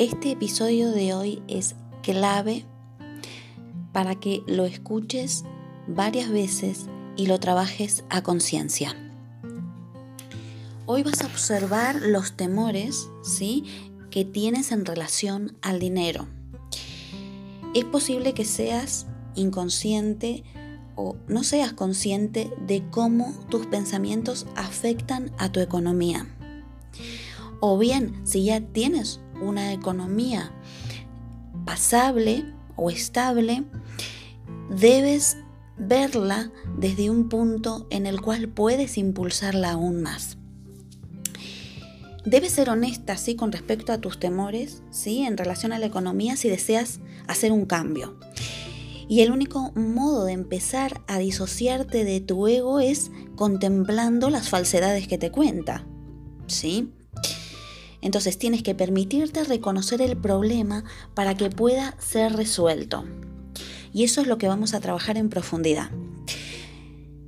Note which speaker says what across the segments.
Speaker 1: Este episodio de hoy es clave para que lo escuches varias veces y lo trabajes a conciencia. Hoy vas a observar los temores, ¿sí? que tienes en relación al dinero. Es posible que seas inconsciente o no seas consciente de cómo tus pensamientos afectan a tu economía. O bien, si ya tienes una economía pasable o estable, debes verla desde un punto en el cual puedes impulsarla aún más. Debes ser honesta, sí, con respecto a tus temores, sí, en relación a la economía si deseas hacer un cambio. Y el único modo de empezar a disociarte de tu ego es contemplando las falsedades que te cuenta, ¿sí? Entonces tienes que permitirte reconocer el problema para que pueda ser resuelto. Y eso es lo que vamos a trabajar en profundidad.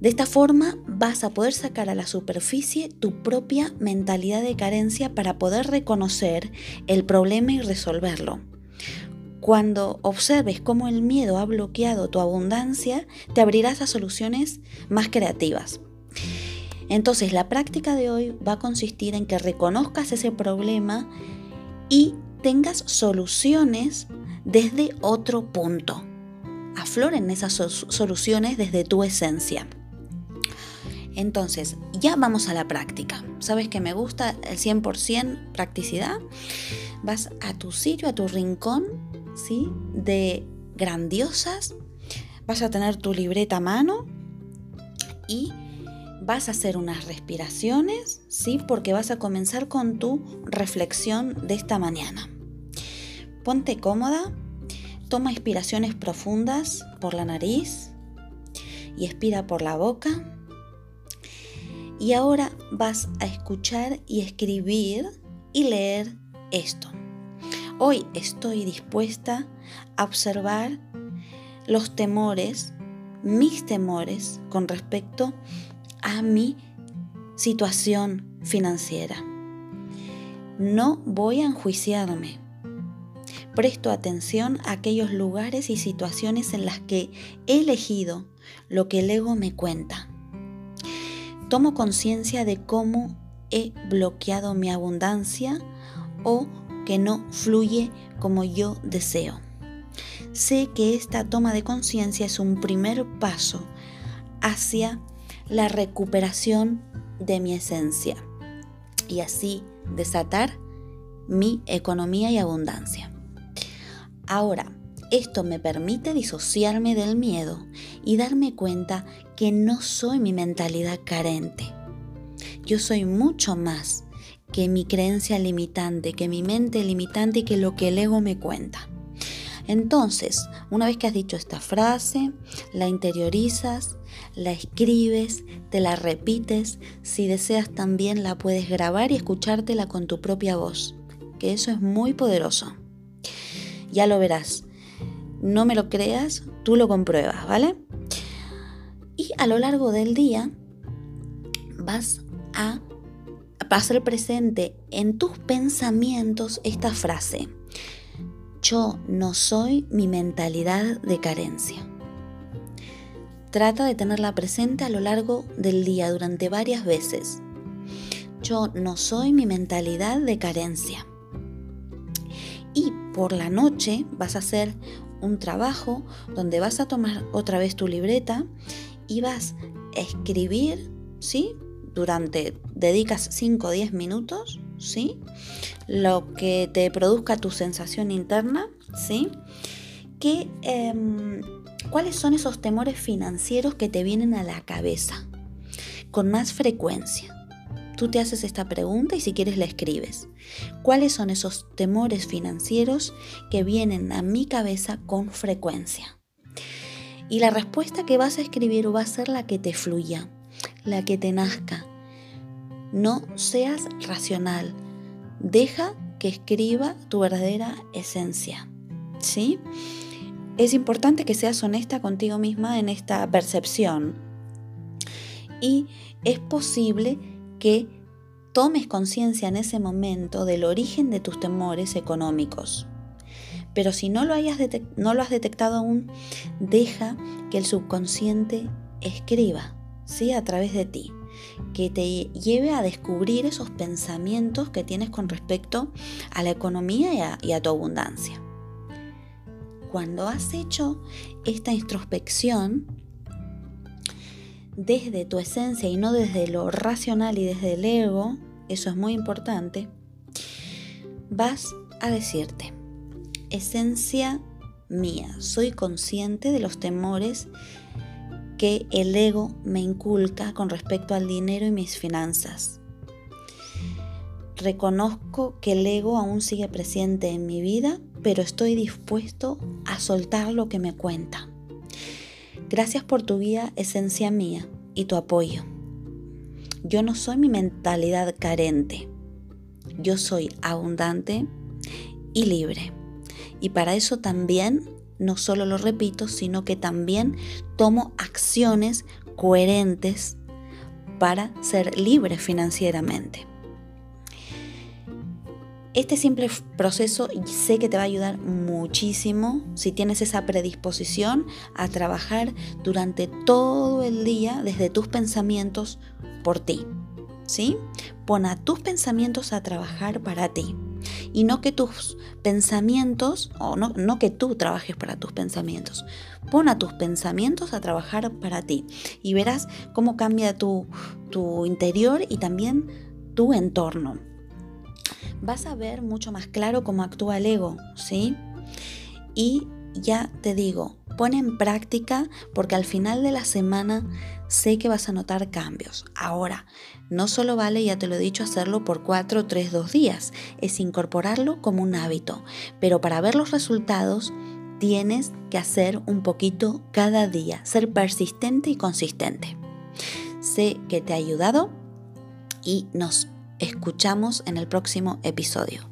Speaker 1: De esta forma vas a poder sacar a la superficie tu propia mentalidad de carencia para poder reconocer el problema y resolverlo. Cuando observes cómo el miedo ha bloqueado tu abundancia, te abrirás a soluciones más creativas. Entonces la práctica de hoy va a consistir en que reconozcas ese problema y tengas soluciones desde otro punto. Afloren esas soluciones desde tu esencia. Entonces, ya vamos a la práctica. ¿Sabes que me gusta el 100% practicidad? Vas a tu sitio, a tu rincón, ¿sí? De grandiosas. Vas a tener tu libreta a mano y vas a hacer unas respiraciones, ¿sí? Porque vas a comenzar con tu reflexión de esta mañana. Ponte cómoda, toma inspiraciones profundas por la nariz y expira por la boca. Y ahora vas a escuchar y escribir y leer esto. Hoy estoy dispuesta a observar los temores, mis temores con respecto a mi situación financiera. No voy a enjuiciarme. Presto atención a aquellos lugares y situaciones en las que he elegido lo que el ego me cuenta. Tomo conciencia de cómo he bloqueado mi abundancia o que no fluye como yo deseo. Sé que esta toma de conciencia es un primer paso hacia la recuperación de mi esencia y así desatar mi economía y abundancia. Ahora, esto me permite disociarme del miedo y darme cuenta que no soy mi mentalidad carente. Yo soy mucho más que mi creencia limitante, que mi mente limitante y que lo que el ego me cuenta. Entonces, una vez que has dicho esta frase, la interiorizas, la escribes, te la repites, si deseas también la puedes grabar y escuchártela con tu propia voz, que eso es muy poderoso. Ya lo verás. No me lo creas, tú lo compruebas, ¿vale? Y a lo largo del día vas a pasar presente en tus pensamientos esta frase. Yo no soy mi mentalidad de carencia. Trata de tenerla presente a lo largo del día durante varias veces. Yo no soy mi mentalidad de carencia. Y por la noche vas a hacer un trabajo donde vas a tomar otra vez tu libreta y vas a escribir, ¿sí? Durante, dedicas 5 o 10 minutos, ¿sí? Lo que te produzca tu sensación interna, ¿sí? Que, em, ¿Cuáles son esos temores financieros que te vienen a la cabeza con más frecuencia? Tú te haces esta pregunta y si quieres la escribes. ¿Cuáles son esos temores financieros que vienen a mi cabeza con frecuencia? Y la respuesta que vas a escribir va a ser la que te fluya, la que te nazca. No seas racional. Deja que escriba tu verdadera esencia. ¿Sí? Es importante que seas honesta contigo misma en esta percepción. Y es posible que tomes conciencia en ese momento del origen de tus temores económicos. Pero si no lo, has detectado aún, deja que el subconsciente escriba, ¿sí? A través de ti, que te lleve a descubrir esos pensamientos que tienes con respecto a la economía y a tu abundancia. Cuando has hecho esta introspección, desde tu esencia y no desde lo racional y desde el ego, eso es muy importante, vas a decirte, esencia mía, soy consciente de los temores que el ego me inculca con respecto al dinero y mis finanzas. Reconozco que el ego aún sigue presente en mi vida, pero estoy dispuesto a soltar lo que me cuenta. Gracias por tu vida, esencia mía, y tu apoyo. Yo no soy mi mentalidad carente. Yo soy abundante y libre. Y para eso también no solo lo repito, sino que también tomo acciones coherentes para ser libre financieramente. Este simple proceso sé que te va a ayudar muchísimo si tienes esa predisposición a trabajar durante todo el día desde tus pensamientos por ti. ¿Sí? Pon a tus pensamientos a trabajar para ti y no que tus pensamientos, o no, no que tú trabajes para tus pensamientos. Pon a tus pensamientos a trabajar para ti y verás cómo cambia tu, tu interior y también tu entorno. Vas a ver mucho más claro cómo actúa el ego, ¿sí? Y ya te digo, pon en práctica porque al final de la semana sé que vas a notar cambios. Ahora, no solo vale, ya te lo he dicho, hacerlo por 4, 3, 2 días, es incorporarlo como un hábito, pero para ver los resultados tienes que hacer un poquito cada día, ser persistente y consistente. Sé que te ha ayudado y nos escuchamos en el próximo episodio.